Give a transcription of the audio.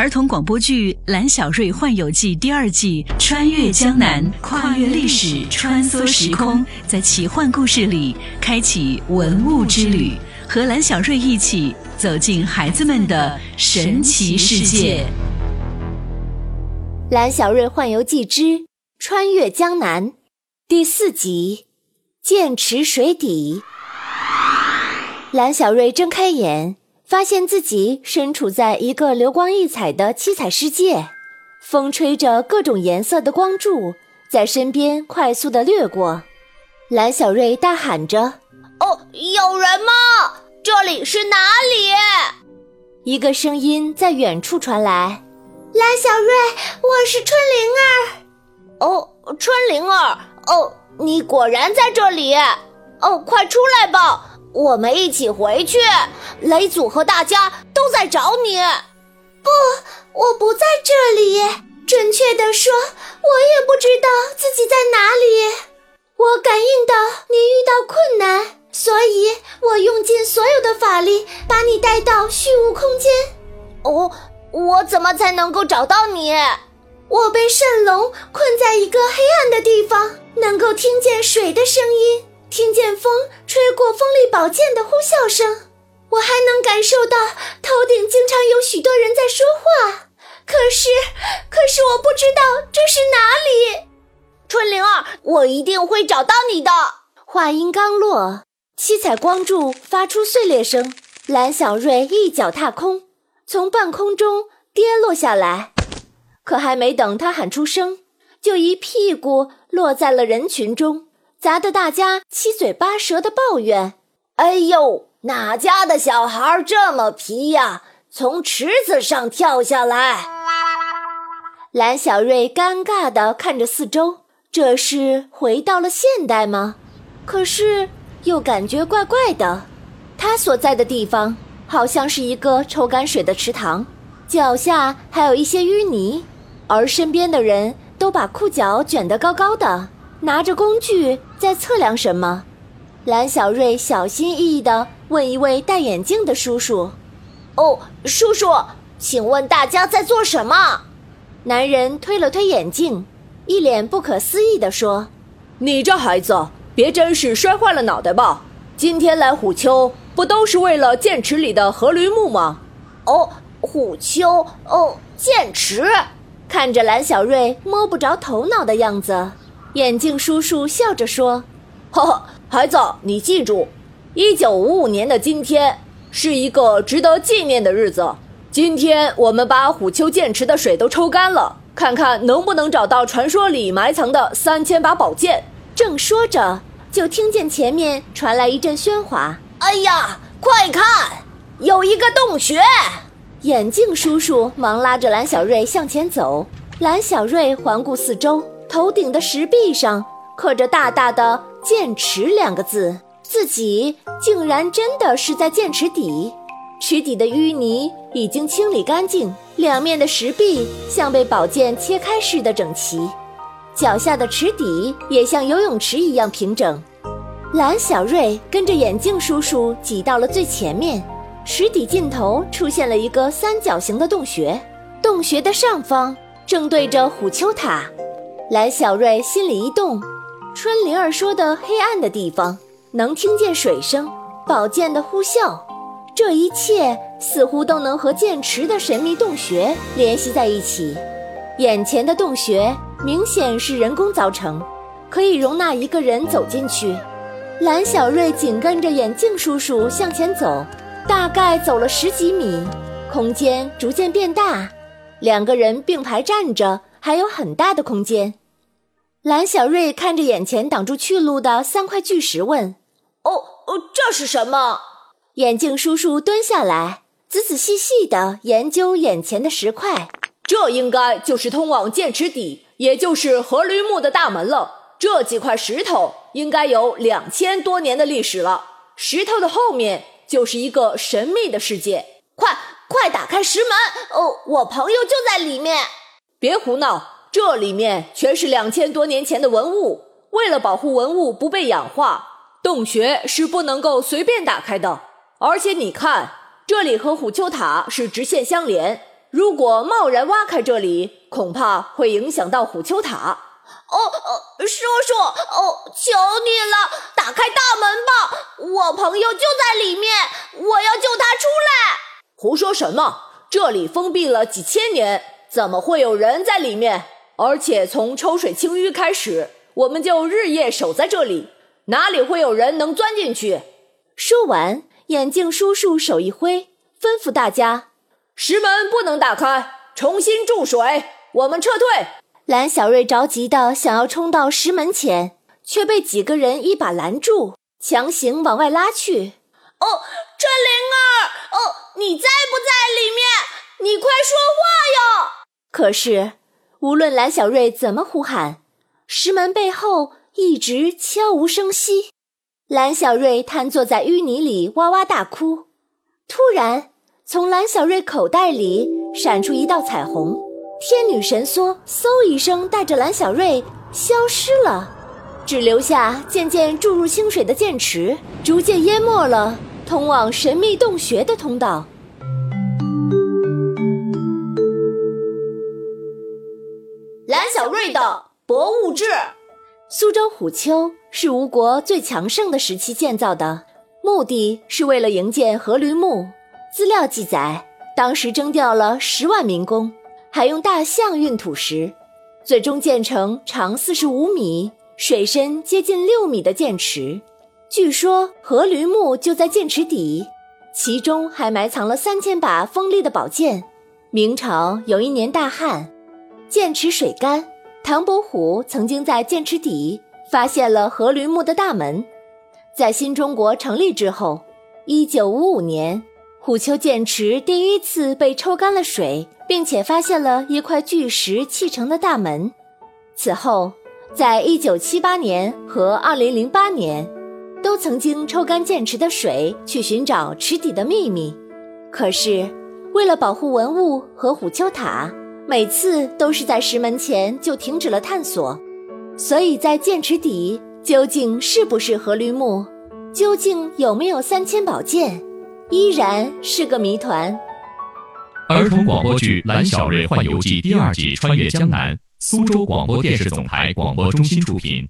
儿童广播剧《蓝小瑞幻游记》第二季，穿越江南，跨越历史，穿梭时空，在奇幻故事里开启文物之旅，和蓝小瑞一起走进孩子们的神奇世界。《蓝小瑞幻游记之穿越江南》第四集：剑池水底。蓝小瑞睁开眼。发现自己身处在一个流光溢彩的七彩世界，风吹着各种颜色的光柱在身边快速的掠过。蓝小瑞大喊着：“哦，有人吗？这里是哪里？”一个声音在远处传来：“蓝小瑞，我是春灵儿。”“哦，春灵儿，哦，你果然在这里。哦，快出来吧。”我们一起回去，雷祖和大家都在找你。不，我不在这里。准确的说，我也不知道自己在哪里。我感应到你遇到困难，所以我用尽所有的法力把你带到虚无空间。哦，我怎么才能够找到你？我被圣龙困在一个黑暗的地方，能够听见水的声音。听见风吹过锋利宝剑的呼啸声，我还能感受到头顶经常有许多人在说话。可是，可是我不知道这是哪里。春灵儿，我一定会找到你的。话音刚落，七彩光柱发出碎裂声，蓝小瑞一脚踏空，从半空中跌落下来。可还没等他喊出声，就一屁股落在了人群中。砸得大家七嘴八舌的抱怨：“哎呦，哪家的小孩这么皮呀？从池子上跳下来！”蓝小瑞尴尬地看着四周，这是回到了现代吗？可是又感觉怪怪的。他所在的地方好像是一个抽干水的池塘，脚下还有一些淤泥，而身边的人都把裤脚卷得高高的。拿着工具在测量什么？蓝小瑞小心翼翼地问一位戴眼镜的叔叔：“哦，叔叔，请问大家在做什么？”男人推了推眼镜，一脸不可思议地说：“你这孩子，别真是摔坏了脑袋吧？今天来虎丘不都是为了剑池里的河驴木吗？”“哦，虎丘，哦，剑池。”看着蓝小瑞摸不着头脑的样子。眼镜叔叔笑着说：“哈哈，孩子，你记住，一九五五年的今天是一个值得纪念的日子。今天我们把虎丘剑池的水都抽干了，看看能不能找到传说里埋藏的三千把宝剑。”正说着，就听见前面传来一阵喧哗。“哎呀，快看，有一个洞穴！”眼镜叔叔忙拉着蓝小瑞向前走。蓝小瑞环顾四周。头顶的石壁上刻着大大的“剑池”两个字，自己竟然真的是在剑池底。池底的淤泥已经清理干净，两面的石壁像被宝剑切开似的整齐，脚下的池底也像游泳池一样平整。蓝小瑞跟着眼镜叔叔挤到了最前面，池底尽头出现了一个三角形的洞穴，洞穴的上方正对着虎丘塔。蓝小瑞心里一动，春灵儿说的黑暗的地方能听见水声、宝剑的呼啸，这一切似乎都能和剑池的神秘洞穴联系在一起。眼前的洞穴明显是人工造成，可以容纳一个人走进去。蓝小瑞紧跟着眼镜叔叔向前走，大概走了十几米，空间逐渐变大，两个人并排站着，还有很大的空间。蓝小瑞看着眼前挡住去路的三块巨石，问：“哦哦，这是什么？”眼镜叔叔蹲下来，仔仔细细地研究眼前的石块。这应该就是通往剑池底，也就是河驴墓的大门了。这几块石头应该有两千多年的历史了。石头的后面就是一个神秘的世界。快快打开石门！哦，我朋友就在里面。别胡闹。这里面全是两千多年前的文物，为了保护文物不被氧化，洞穴是不能够随便打开的。而且你看，这里和虎丘塔是直线相连，如果贸然挖开这里，恐怕会影响到虎丘塔。哦哦，叔叔，哦，求你了，打开大门吧！我朋友就在里面，我要救他出来。胡说什么？这里封闭了几千年，怎么会有人在里面？而且从抽水清淤开始，我们就日夜守在这里，哪里会有人能钻进去？说完，眼镜叔叔手一挥，吩咐大家：石门不能打开，重新注水，我们撤退。蓝小瑞着急的想要冲到石门前，却被几个人一把拦住，强行往外拉去。哦，春灵儿，哦，你在不在里面？你快说话！可是，无论蓝小瑞怎么呼喊，石门背后一直悄无声息。蓝小瑞瘫坐在淤泥里，哇哇大哭。突然，从蓝小瑞口袋里闪出一道彩虹。天女神梭嗖一声，带着蓝小瑞消失了，只留下渐渐注入清水的剑池，逐渐淹没了通往神秘洞穴的通道。瑞的博物志：苏州虎丘是吴国最强盛的时期建造的，目的是为了营建阖闾墓。资料记载，当时征调了十万民工。还用大象运土石，最终建成长四十五米、水深接近六米的剑池。据说阖闾墓就在剑池底，其中还埋藏了三千把锋利的宝剑。明朝有一年大旱，剑池水干，唐伯虎曾经在剑池底发现了阖闾墓的大门。在新中国成立之后，一九五五年。虎丘剑池第一次被抽干了水，并且发现了一块巨石砌成的大门。此后，在一九七八年和二零零八年，都曾经抽干剑池的水去寻找池底的秘密。可是，为了保护文物和虎丘塔，每次都是在石门前就停止了探索。所以在剑池底究竟是不是阖闾墓？究竟有没有三千宝剑？依然是个谜团。儿童广播剧《蓝小瑞幻游记》第二季《穿越江南》，苏州广播电视总台广播中心出品。